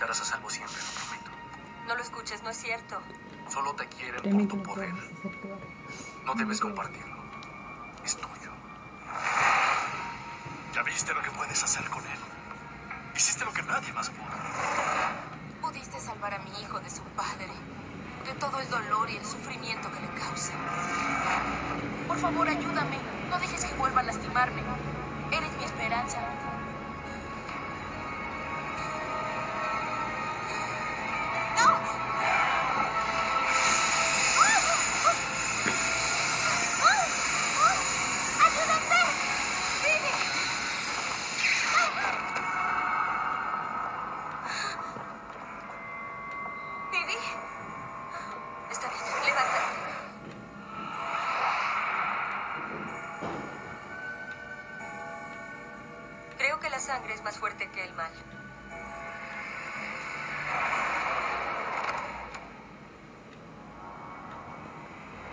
estarás a salvo siempre, lo prometo. No lo escuches, no es cierto. Solo te quieren Créeme por tu poder. No debes compartirlo. Es tuyo. Ya viste lo que puedes hacer con él. Hiciste lo que nadie más pudo. Pudiste salvar a mi hijo de su padre, de todo el dolor y el sufrimiento que le causa. Por favor, ayúdame. No dejes que vuelva a lastimarme. Eres mi esperanza. La sangre es más fuerte que el mal.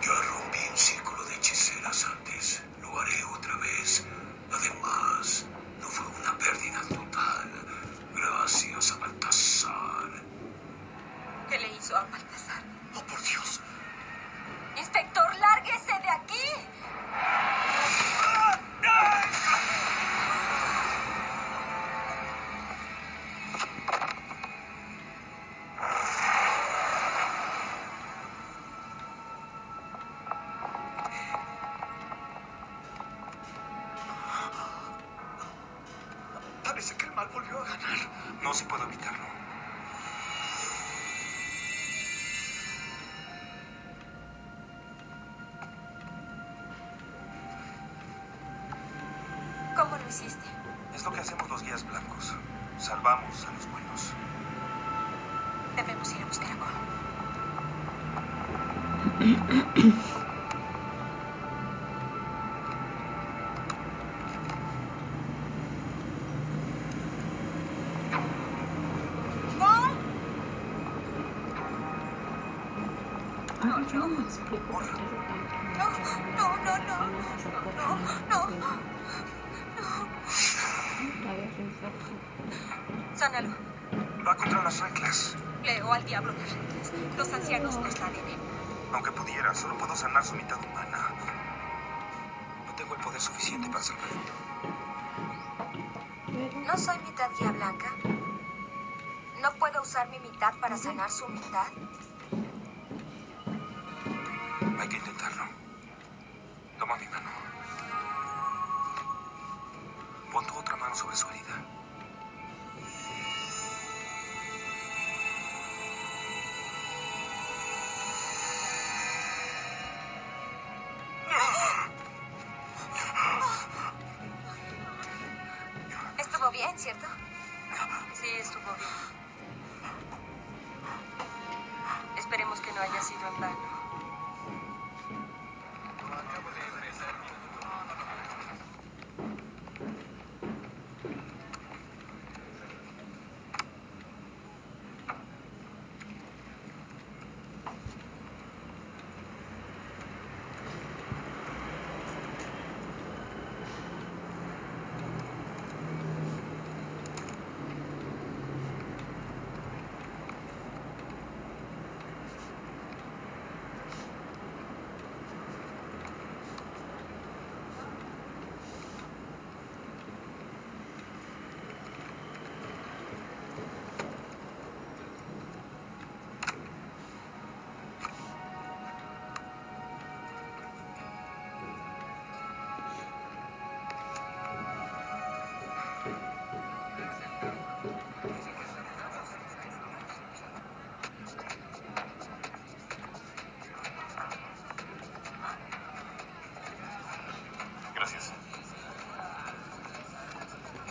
Ya rompí un círculo de hechiceras antes. Lo haré otra vez. Además, no fue una pérdida total. Gracias a Baltasar. ¿Qué le hizo a Baltasar? Oh, por Dios. ¡Inspector, lárguese de aquí! ¿Cómo lo hiciste? Es lo que hacemos los guías blancos. Salvamos a los buenos. Debemos ir a buscar a Cole. Va contra las reglas. Leo al diablo las reglas. Los ancianos no están en él. Aunque pudiera, solo puedo sanar su mitad humana. No tengo el poder suficiente para salvarlo. ¿No soy mitad guía blanca? ¿No puedo usar mi mitad para sanar su mitad? Hay que intentarlo. Toma mi mano. Pon tu otra mano sobre su herida.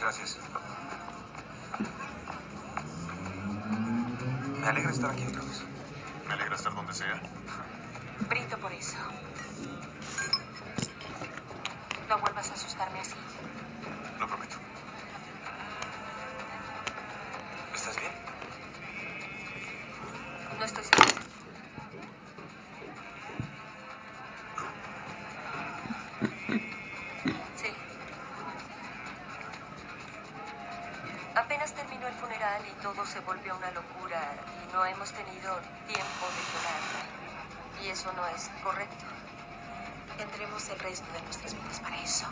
Gracias. Me alegra estar aquí otra vez. Me alegra estar donde sea. Brindo por eso. No vuelvas a asustarme así. Tenido tiempo de llorar. Y eso no es correcto. Tendremos el resto de nuestras vidas para eso.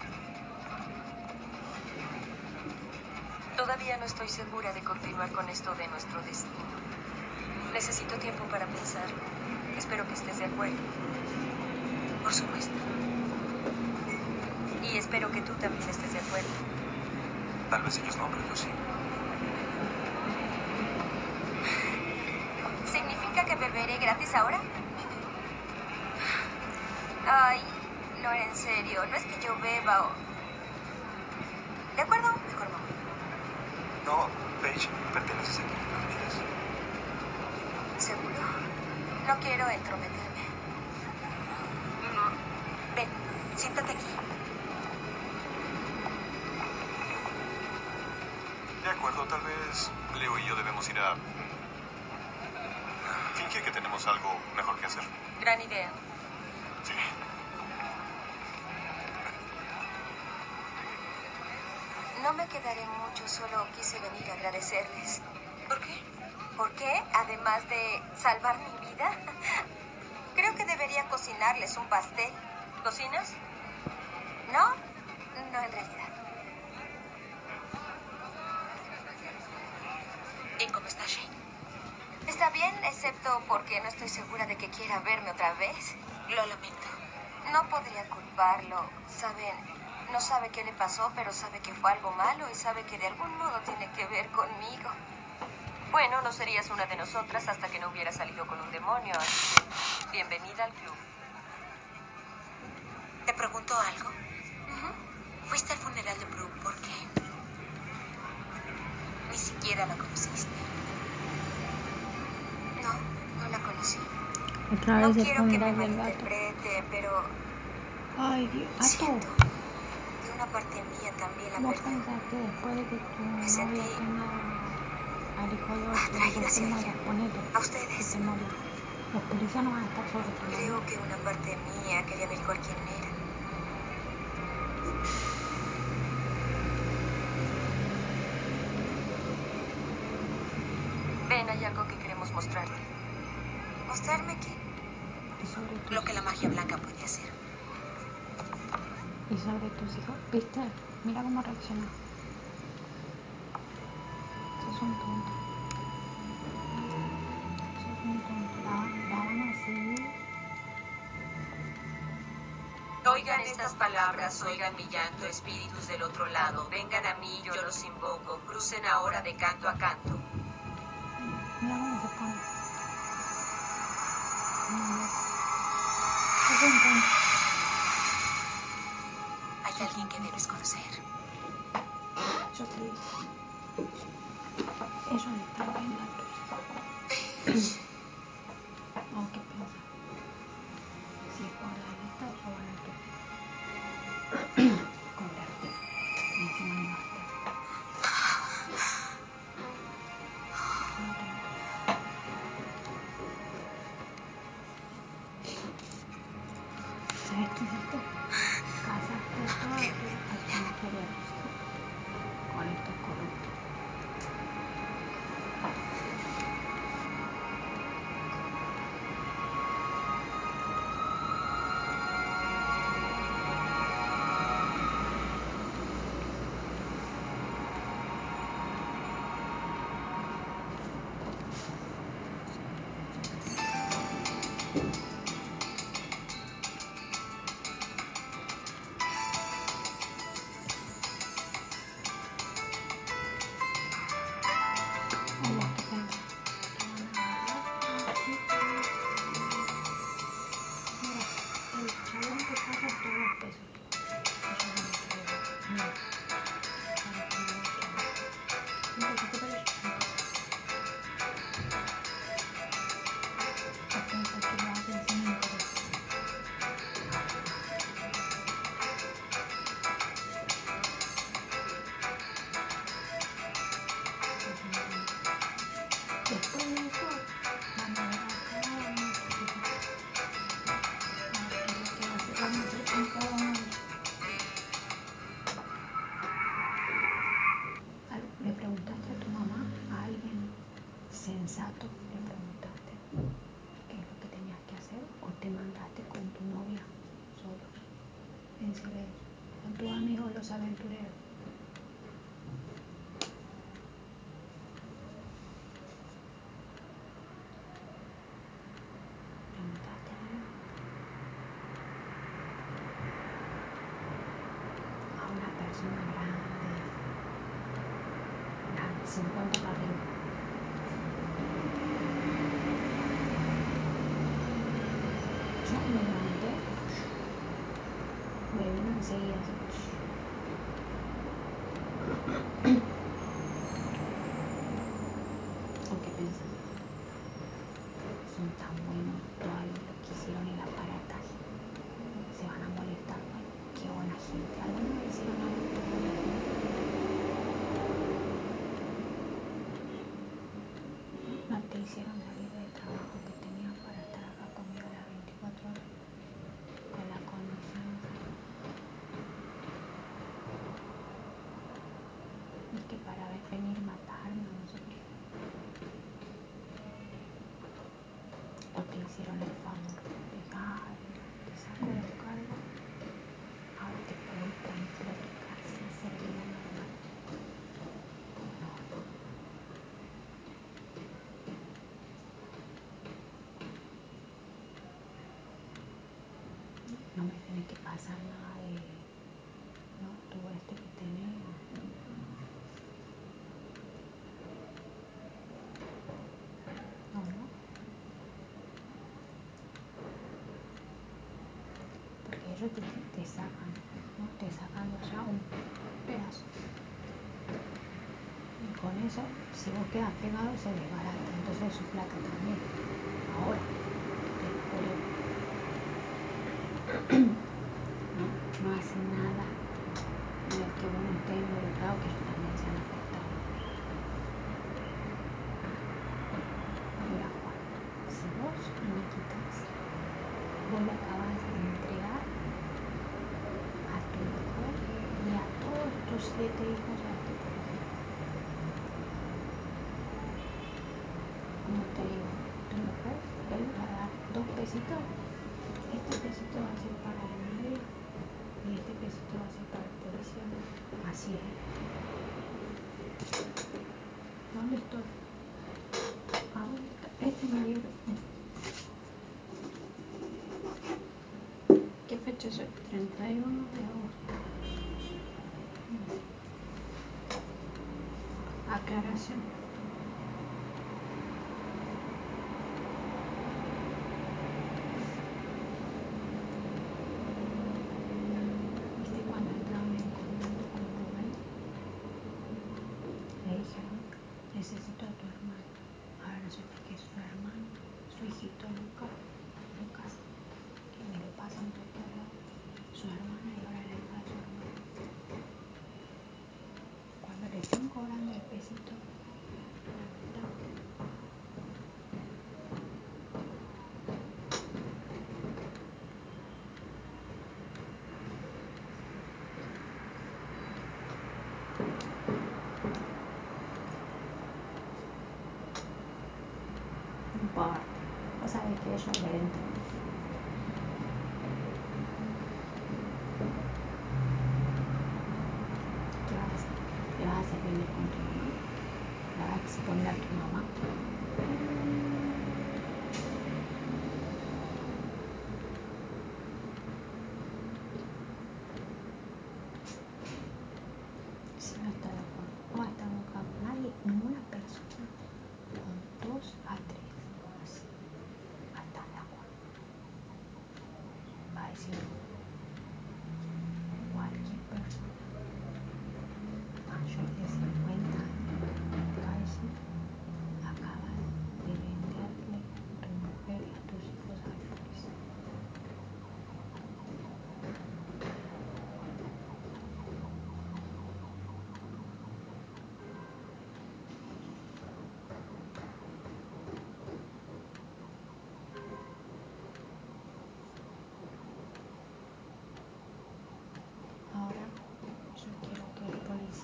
Todavía no estoy segura de continuar con esto de nuestro destino. Necesito tiempo para pensarlo. Espero que estés de acuerdo. Por supuesto. Y espero que tú también estés de acuerdo. Tal vez ellos no, pero yo sí. ¿Significa que beberé gratis ahora? Ay, no era en serio. No es que yo beba o... ¿De acuerdo? Mejor me voy. No, Paige, perteneces aquí, no olvides. ¿Seguro? No quiero entrometerme. Mm, Ven, siéntate aquí. De acuerdo, tal vez Leo y yo debemos ir a... Fingir que tenemos algo mejor que hacer. Gran idea. Sí. No me quedaré mucho, solo quise venir a agradecerles. ¿Por qué? ¿Por qué? Además de salvar mi vida. Creo que debería cocinarles un pastel. ¿Cocinas? ¿No? No, en realidad. ¿Y cómo está Shane? Está bien, excepto porque no estoy segura de que quiera verme otra vez. Lo lamento. No podría culparlo. Saben, no sabe qué le pasó, pero sabe que fue algo malo y sabe que de algún modo tiene que ver conmigo. Bueno, no serías una de nosotras hasta que no hubiera salido con un demonio, así que bienvenida al club. ¿Te preguntó algo? Fuiste al funeral de Brooke, ¿por qué? Ni siquiera la conociste. No, no la conocí. Otra No vez quiero que me malinterprete, pero Ay, Dios. Siento que una parte mía también la ¿Vos perdió. pensás que después de que tu novia sentí al hijo de atraída hacia ella. A ustedes. y te morís? Los policías no van a estar sobre tu Creo que una parte mía quería averiguar quién era. Ven, hay algo que queremos mostrarte. ¿Mostrarme qué? Y sobre tus Lo que la magia blanca puede hacer. y sobre tus hijos. ¿Viste? Mira cómo reacciona. Sos un tonto. Sos un tonto. La, la van a. Oigan estas palabras, oigan mi llanto, espíritus del otro lado. Vengan a mí, yo los invoco. Crucen ahora de canto a canto. Mira cómo se pone. Mira. Sos un tonto. Conocer. Yo te digo. Ellos están viendo a tus enseguida. ¿O qué pensás? Son tan buenos todavía lo que hicieron el aparataje. Se van a molestar. Bueno, qué buena gente. ¿Alguna vez hicieron algo? No te hicieron salir hicieron el favor de, ay, te saco los cargos, ahora te puedo ir tranquilo a casa y hacer vida normal. No, no me tiene que pasar nada de, no, todo esto que tenés. No, no. Porque te sacan, ¿no? Te sacan ya un pedazo. Y con eso, si vos quedas pegado, se desbarata. Entonces su plata también. Ahora, después, no, no hacen nada en el que uno esté involucrado, que ellos también sean afectados. Mira, Juan, si vos no me quitas, vos le acabas de entregar a tu hijo y a todos tus siete hijos a este policía. Como te digo, mujer, él va a dar dos pesitos, este pesito va a ser para la novia y este pesito va a ser para el policía. Así es. ¿Dónde estoy? ¿A dónde está? Este es mi libro. ¿Qué fecha es hoy? 31 de agosto. Aclaración. ¿Viste cuando entraron en contacto con Rubén? Le dijeron, necesito a tu hermano. Ahora no supe que es su hermano, su hijito Lucas, Lucas, que me lo pasan por todos lados. Su hermana y ahora la hija de su hermano. Cuando le estén cobrando el pesito, la mitad, no importa. Vos sabés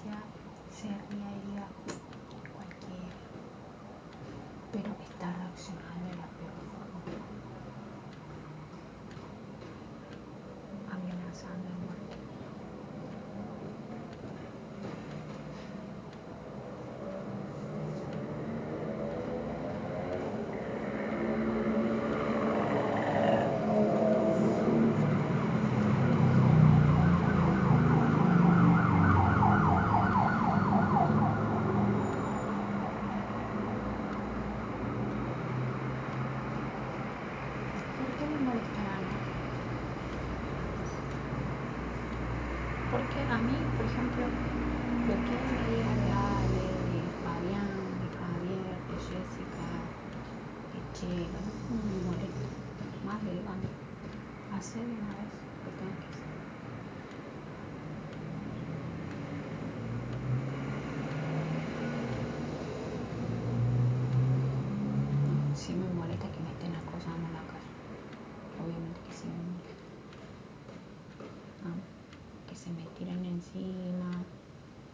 iglesia se ría cualquiera, pero está reaccionando encima,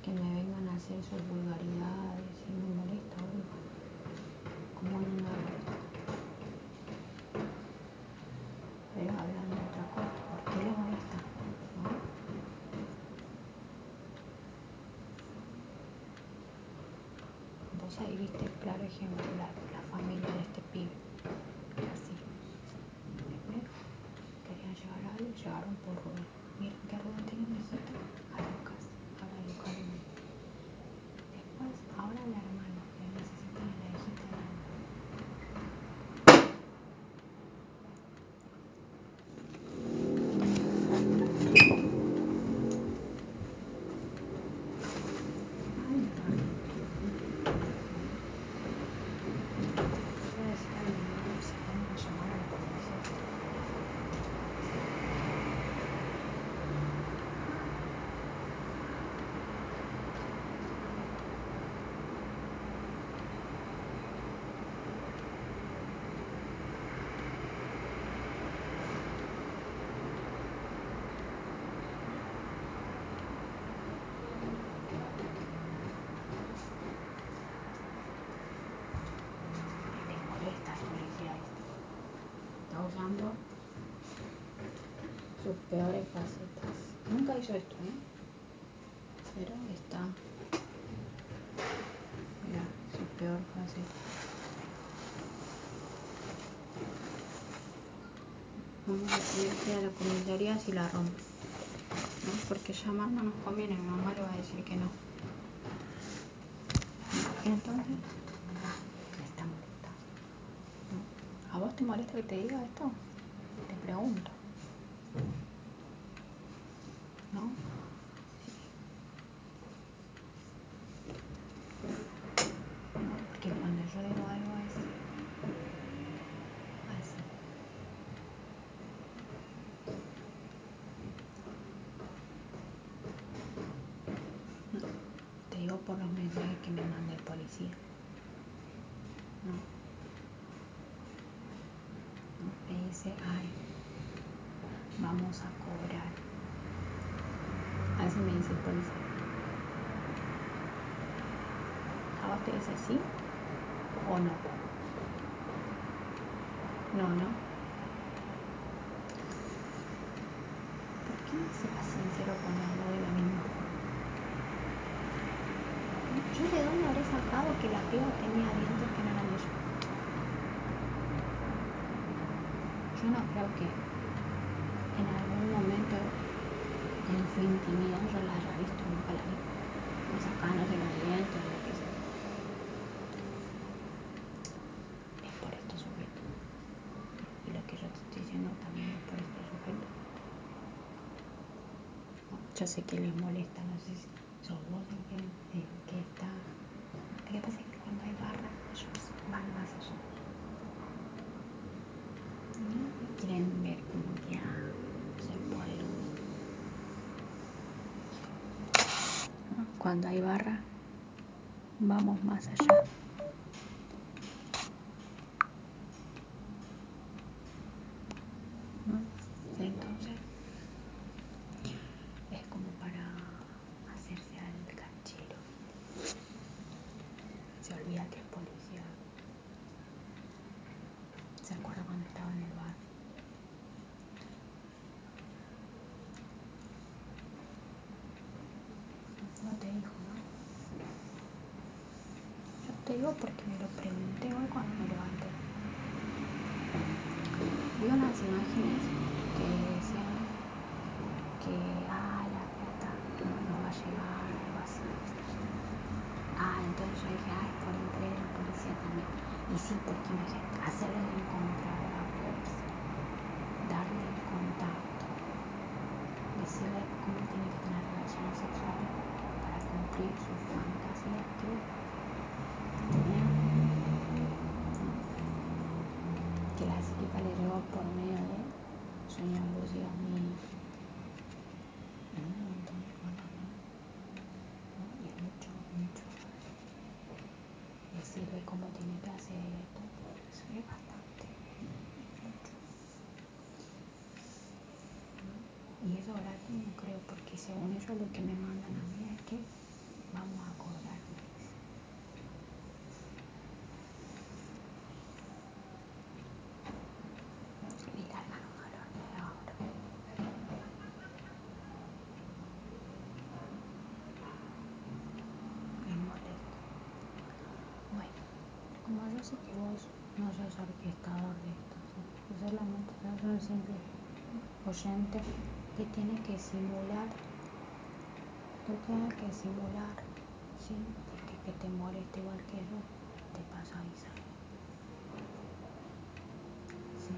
que me vengan a hacer sus vulgaridades, sí me molesta. ¿Cómo no me? Pero hablando de otra cosa, ¿por qué le molesta? Vos ahí viste el claro ejemplo, la, la familia de este pibe. Así. Querían llevar a alguien, llegaron por Rubén. Miren que tiene una hijita, a Lucas lo mismo. Después, ahora la hermana, que necesitan a la hijita de la Ay, ay. Voy a decir a mi mamá si vamos a llamar a la policía. Le molesta al policía este. Sus peores facetas. Nunca hizo esto, ¿eh? Pero está. Mira, su peor faceta. Vamos a tener que ir a la comisaría si la rompe. ¿no? Porque llamar no nos conviene, mi mamá le va a decir que no. Entonces, me está molestando. ¿no? ¿A vos te molesta que te diga esto? ¿No? Porque cuando yo digo algo es así. No, Te digo por los mensajes que me manda el policía. No. No, Me dice, ay, vamos a cobrar. Así me dice el policía. ¿A vos te dice sí o no? No, no. ¿Por qué no será sincero cuando hablo de lo mismo? ¿Yo de dónde habré sacado que la piba tenía dientes que no eran de ella? Yo no creo que 20 mira, yo las he visto, nunca las vi. Me sacaban los movimientos, lo que sea. Es por este sujeto. Y lo que yo te estoy diciendo también es por este sujeto. Yo sé que les molesta, no sé si sos vos el que, que está. Lo que pasa es que cuando hay barra, ellos van más allá. Quieren ver como que. Cuando hay barra, vamos más allá. ¿no? Entonces, es como para hacerse al canchero. Se olvida que es policía. ¿Se acuerda cuando estaba en el bar? No te dijo, ¿no? Yo te digo porque me lo pregunté hoy cuando me levanté. Vi unas imágenes que decían que, ah, la plata no, va a llegar, algo así. Ah, entonces yo dije, es por entrega la policía también. Y sí, porque imagínate, hacerle el encontrado a vos, darle el contacto, decirle cómo tiene que tener relaciones sexuales para cumplir sus fantasías que tenía. Que la llevó por medio de sueños lúcidos míos. En un montón de cosas. Y mucho, mucho. Decirle cómo tiene que hacer esto, eso es bastante, mucho. Y eso gratis no creo, porque según ellos lo que me mandan a mí es que vamos a cobrar. me dice. Le largan un dolor de ahora. Es molesto. Bueno, yo sé que vos no sos orquestador de esto, ¿sí? Yo solamente sos un simple oyente que tiene que simular, que tiene que simular, que te moleste igual que yo, te pasa a avisar. ¿sí?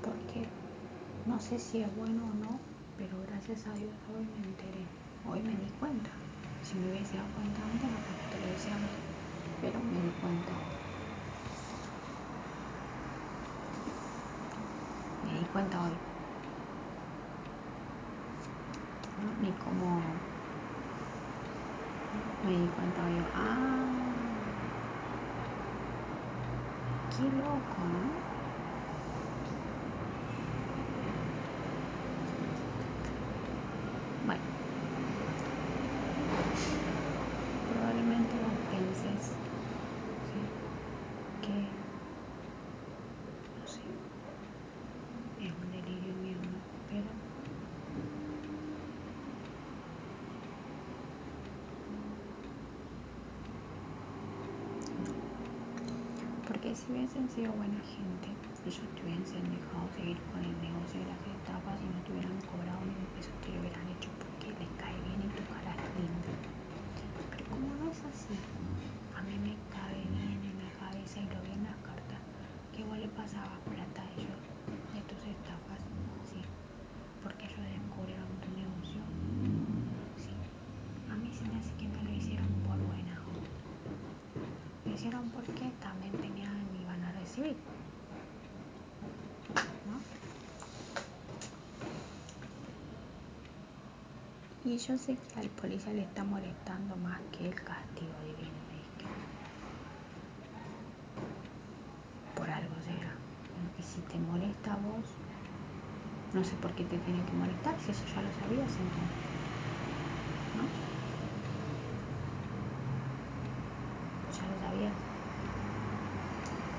Porque no sé si es bueno o no, pero gracias a Dios hoy me enteré, hoy me di cuenta. Si me hubiese dado cuenta antes, capaz te lo decía antes, pero me di cuenta hoy. Me di cuenta hoy. Ni como me di cuenta hoy, ah, qué loco, ¿no? Bueno, probablemente vos penses ¿sí? que, no sé, es un delirio mío, ¿no? Pero Porque si hubiesen sido buena gente, ellos te hubiesen dejado seguir con el negocio de las estafas y no te hubieran cobrado ni un peso, te lo hubieran hecho porque les cae bien y tu cara es linda. Pero como no es así, a mí me cabe bien en la cabeza y lo vi en las cartas, que vos le pasabas plata a ellos de tus estafas, sí, porque ellos descubrieron tu negocio. A mí se me hace que no lo hicieron por buena. Lo hicieron porque Y yo sé que al policía le está molestando más que el castigo divino. Por algo será. Y si te molesta a vos, no sé por qué te tiene que molestar, si eso ya lo sabías entonces. ¿No? Ya lo sabías.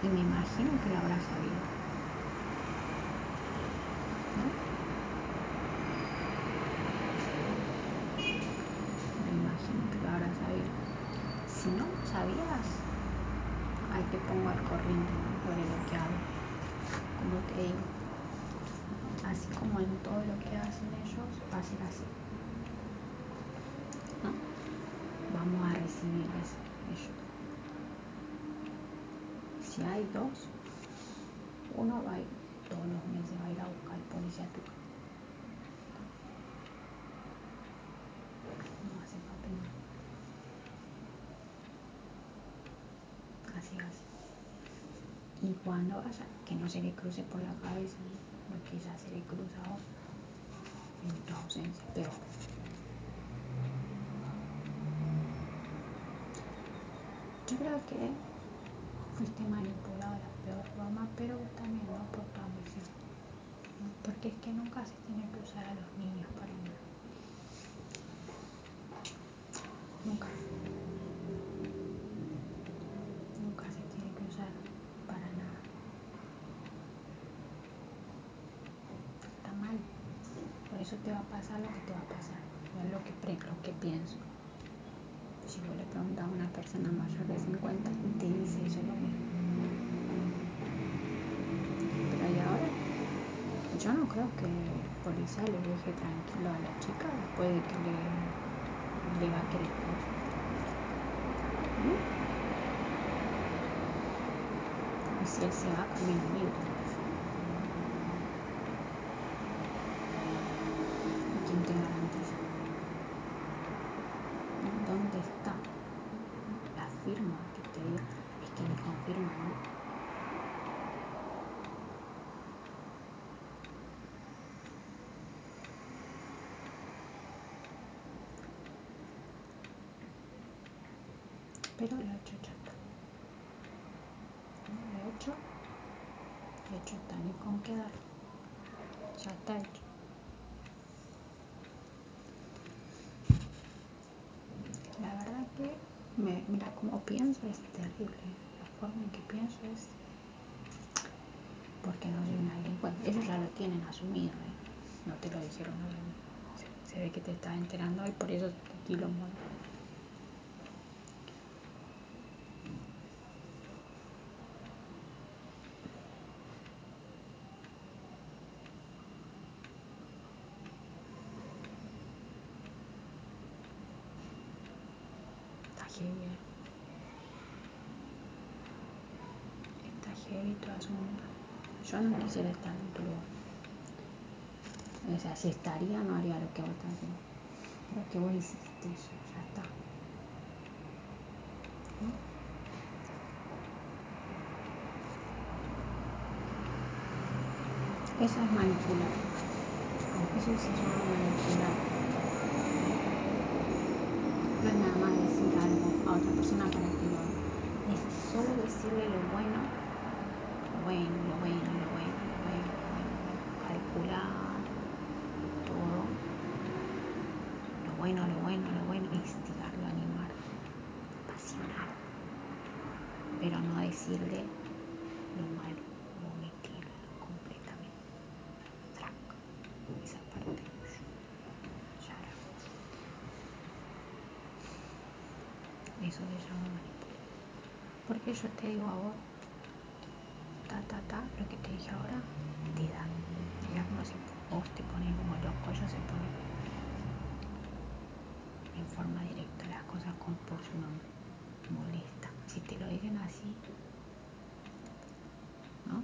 Y me imagino que lo habrás sabido. ¿No? Me imagino que lo habrás sabido. Si no lo sabías, ahí te pongo al corriente sobre lo que hago. Como te digo, así como en todo lo que hacen ellos, va a ser así. Vamos a recibirles ellos. Si hay dos, uno va a ir todos los meses, va a ir a buscar policía a. No hace papel. Así, así. Y cuando vaya, que no se le cruce por la cabeza ¿no? lo que ya se le cruza ahora en tu ausencia, peor. Yo creo que fuiste manipulada, peor broma, pero vos también, ¿no? Por tu ambición. Porque es que nunca se tiene que usar a los niños para nada. Nunca. Nunca se tiene que usar para nada. Está mal. Por eso te va a pasar lo que te va a pasar. No es lo que, lo que pienso. Si vos le preguntas a una persona mayor de 50 y te dice eso lo mismo. Pero ahí ahora, yo no creo que el policía le deje tranquilo a la chica después de que le, le va a querer ¿Mm? Y si él se va, camino libre. ¿Quién te garantiza? ¿Dónde está la firma que te diga? Es que ni confirma, ¿no? Pero lo he hecho ya está. Lo he hecho. Está ni con quedar. Ya está hecho. La verdad que, mira, como pienso es terrible. La forma en que pienso es porque no soy una delincuente. Ellos ya lo tienen asumido, ¿eh? No te lo dijeron obviamente. Se, se ve que te estás enterando y por eso te quilombo. ¿no? Está heavy, ¿eh? Está heavy toda su onda. Yo no quisiera estar en tu lugar. O sea, si estaría, no haría lo que vos estás haciendo. Pero que vos hiciste ya está. Eso es manipular. Eso se llama manipular. No es nada más decir algo a otra persona para que lo haga. Es solo decirle lo bueno, lo bueno, lo bueno, lo bueno, lo bueno, lo bueno, lo bueno. Calcular todo. Lo bueno, lo bueno, lo bueno. Instigarlo, animar, apasionar. Pero no decirle lo malo, omitirlo completamente. Trac. Esa parte. Eso se llama manipular. Porque yo te digo a vos, ta, ta, ta, lo que te dije ahora, te da. Mira como si vos te pones como loco, ellos se ponen en forma directa las cosas con, por su nombre. Molesta. Si te lo dicen así, ¿no?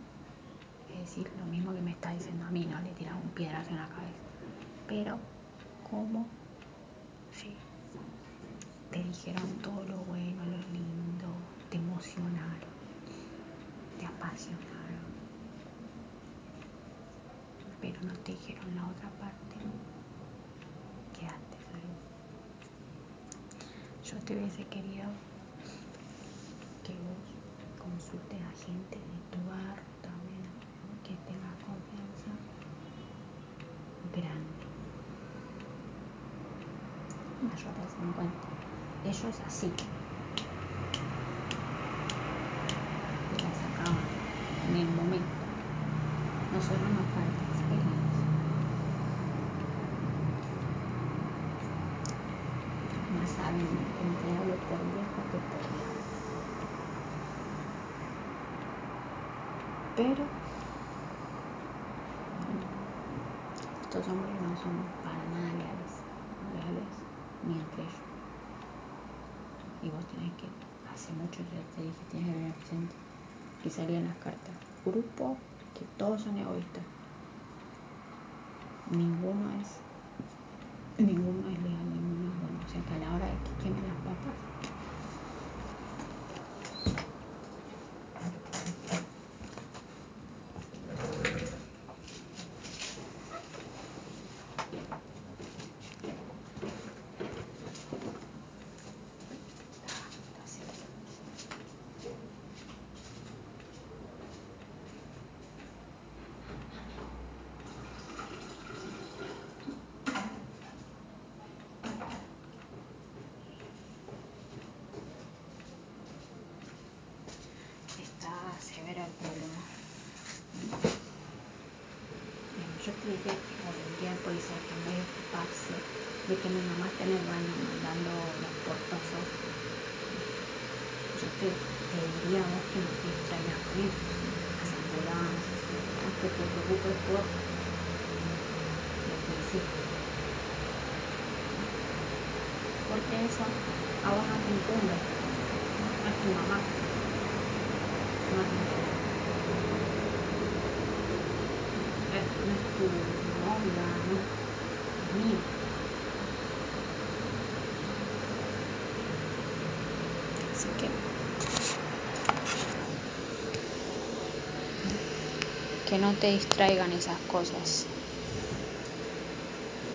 Es lo mismo que me está diciendo a mí, no le tiras un piedrazo en la cabeza. Pero, ¿cómo? Sí. Te dijeron todo lo bueno, lo lindo, te emocionaron, te apasionaron. Pero no te dijeron la otra parte antes ahí. Yo te hubiese querido que vos consultes a gente de tu barrio. Que tengas confianza grande. Mayor de 50. Ellos así. Te la sacaban en el momento. Nosotros nos falta experiencia. No saben emplearlo por viejo que por. Pero estos hombres no son para nada leales, leales ni entre ellos. Y vos tenés que, hace mucho ya te dije, tienes que tener presente que salían las cartas. Grupo que todos son egoístas. Ninguno es, ninguno es leal, ninguno es bueno. O sea que a la hora de que quemen las papas, así. Está severo el problema. Yo explique, o debería el policía que ocuparse de que mi mamá esté en el baño mandando los portazos, yo te pediría a vos que no te distraigas con eso, las ambulancias y demás, que te preocupes por lo que. Porque eso a vos no te incumbe, no es tu mamá, no es mi mamá. Es, no es tu novia, no es, mía. Así que que no te distraigan esas cosas.